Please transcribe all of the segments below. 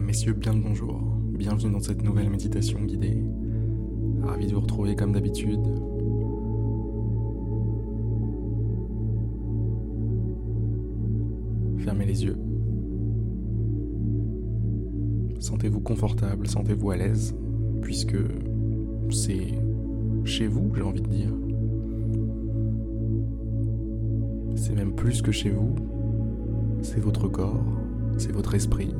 Messieurs, bien le bonjour. Bienvenue dans cette nouvelle méditation guidée. Ravi de vous retrouver comme d'habitude. Fermez les yeux. Sentez-vous confortable, sentez-vous à l'aise, puisque c'est chez vous, j'ai envie de dire. C'est même plus que chez vous, c'est votre corps, c'est votre esprit.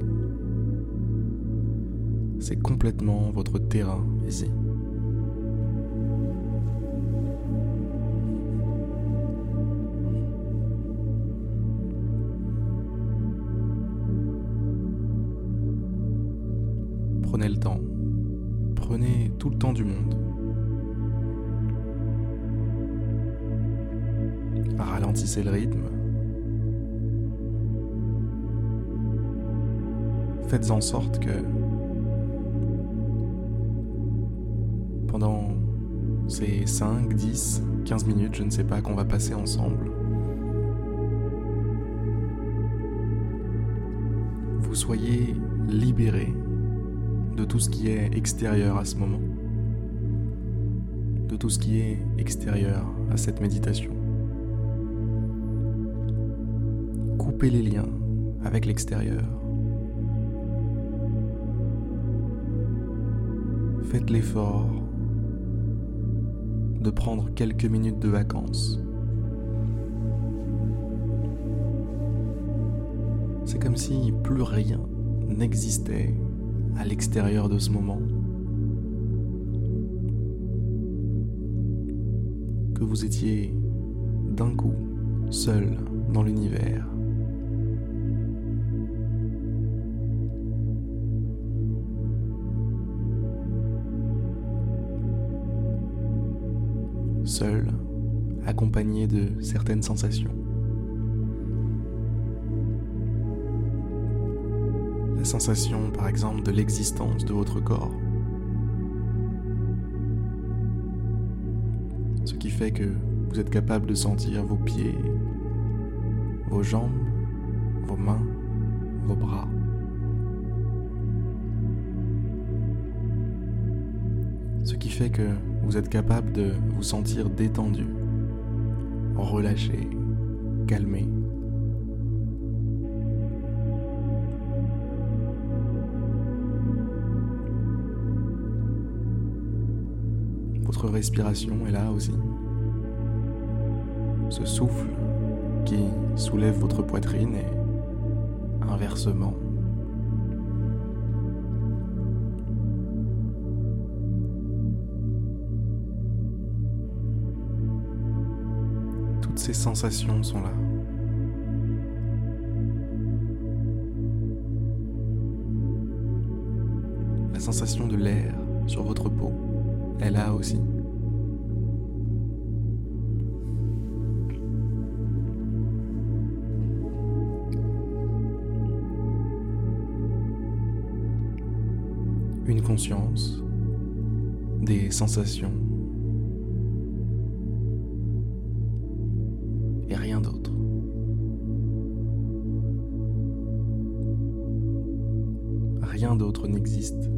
C'est complètement votre terrain ici. Prenez le temps. Prenez tout le temps du monde. Ralentissez le rythme. Faites en sorte que pendant ces 5, 10, 15 minutes, je ne sais pas, qu'on va passer ensemble, vous soyez libéré de tout ce qui est extérieur à ce moment, de tout ce qui est extérieur à cette méditation. Coupez les liens avec l'extérieur. Faites l'effort de prendre quelques minutes de vacances. C'est comme si plus rien n'existait à l'extérieur de ce moment. Que vous étiez d'un coup seul dans l'univers. Seul, accompagné de certaines sensations. sensation, par exemple, de l'existence de votre corps. Ce qui fait que vous êtes capable de sentir vos pieds, vos jambes, vos mains, vos bras. Ce qui fait que vous êtes capable de vous sentir détendu, relâché, calmé. Votre respiration est là aussi. Ce souffle qui soulève votre poitrine et inversement. Ces sensations sont là. La sensation de l'air sur votre peau est là aussi. Une conscience, des sensations Rien d'autre n'existe.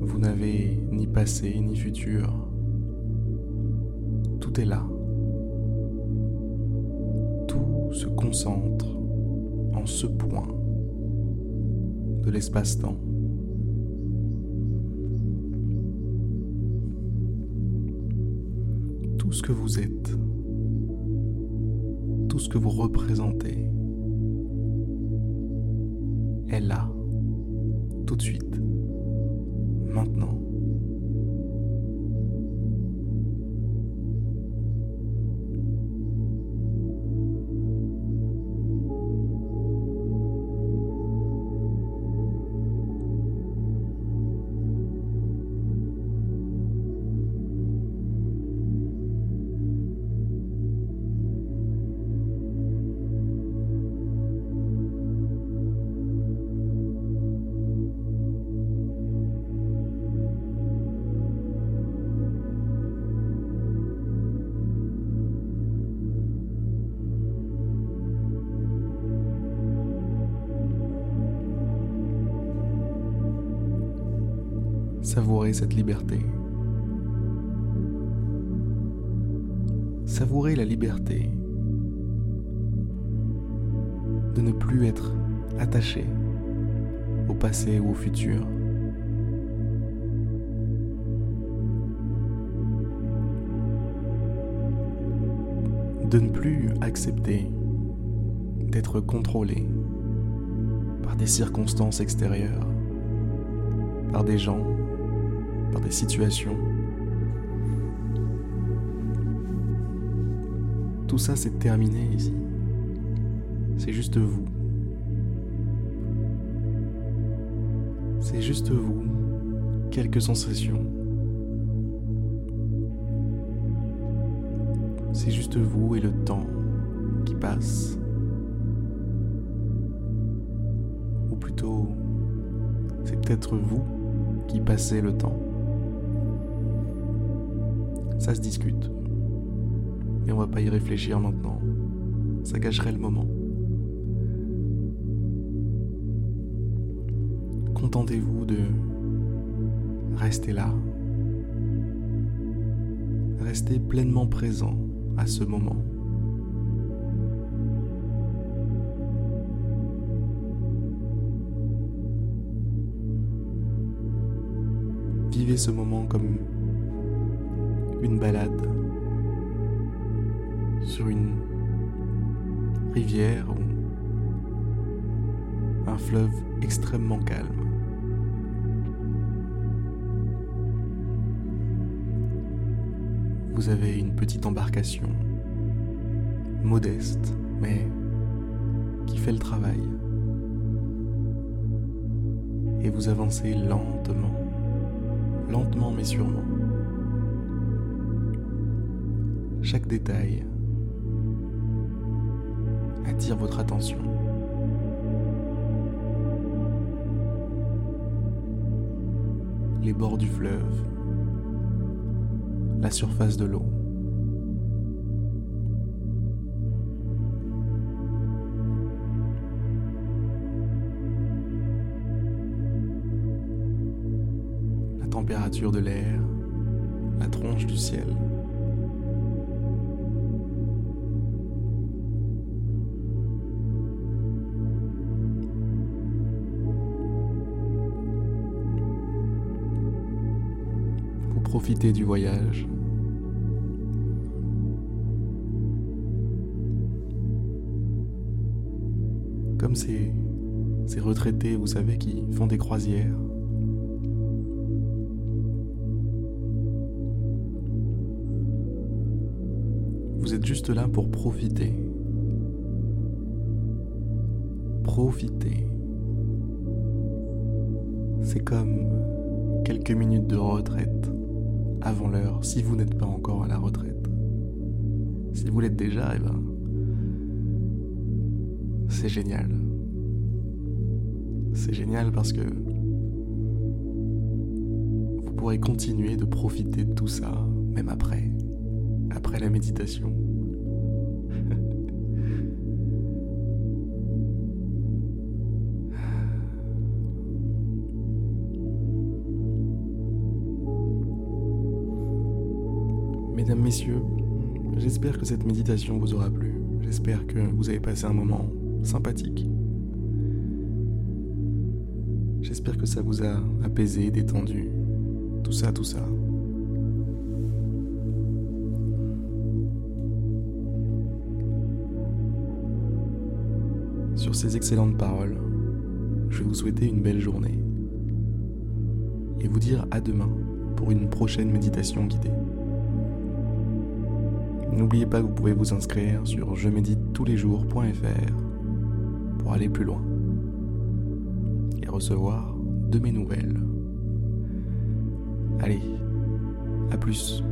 Vous n'avez ni passé ni futur. Tout est là. Tout se concentre en ce point de l'espace-temps. Tout ce que vous êtes, tout ce que vous représentez est là, tout de suite maintenant. Savourez cette liberté. Savourez la liberté de ne plus être attaché au passé ou au futur. De ne plus accepter d'être contrôlé par des circonstances extérieures, par des gens, par des situations. Tout ça, c'est terminé ici. C'est juste vous. C'est juste vous, quelques sensations. C'est juste vous et le temps qui passe. Ou plutôt, c'est peut-être vous qui passez le temps. Ça se discute. Mais on va pas y réfléchir maintenant. Ça gâcherait le moment. Contentez-vous de rester là. Restez pleinement présent à ce moment. Vivez ce moment comme une balade sur une rivière ou un fleuve extrêmement calme. Vous avez une petite embarcation, modeste, mais qui fait le travail. Et vous avancez lentement, lentement mais sûrement. Chaque détail attire votre attention. Les bords du fleuve, la surface de l'eau. La température de l'air, la tronche du ciel. Profiter du voyage. Comme ces, ces retraités, vous savez, qui font des croisières. Vous êtes juste là pour profiter. Profiter. C'est comme quelques minutes de retraite avant l'heure si vous n'êtes pas encore à la retraite. Si vous l'êtes déjà, eh ben, c'est génial. C'est génial parce que vous pourrez continuer de profiter de tout ça, même après, après la méditation. Mesdames, Messieurs, j'espère que cette méditation vous aura plu. J'espère que vous avez passé un moment sympathique. J'espère que ça vous a apaisé, détendu. Tout ça, tout ça. Sur ces excellentes paroles, je vais vous souhaiter une belle journée et vous dire à demain pour une prochaine méditation guidée. N'oubliez pas que vous pouvez vous inscrire sur je médite tous les jours.fr pour aller plus loin et recevoir de mes nouvelles. Allez, à plus.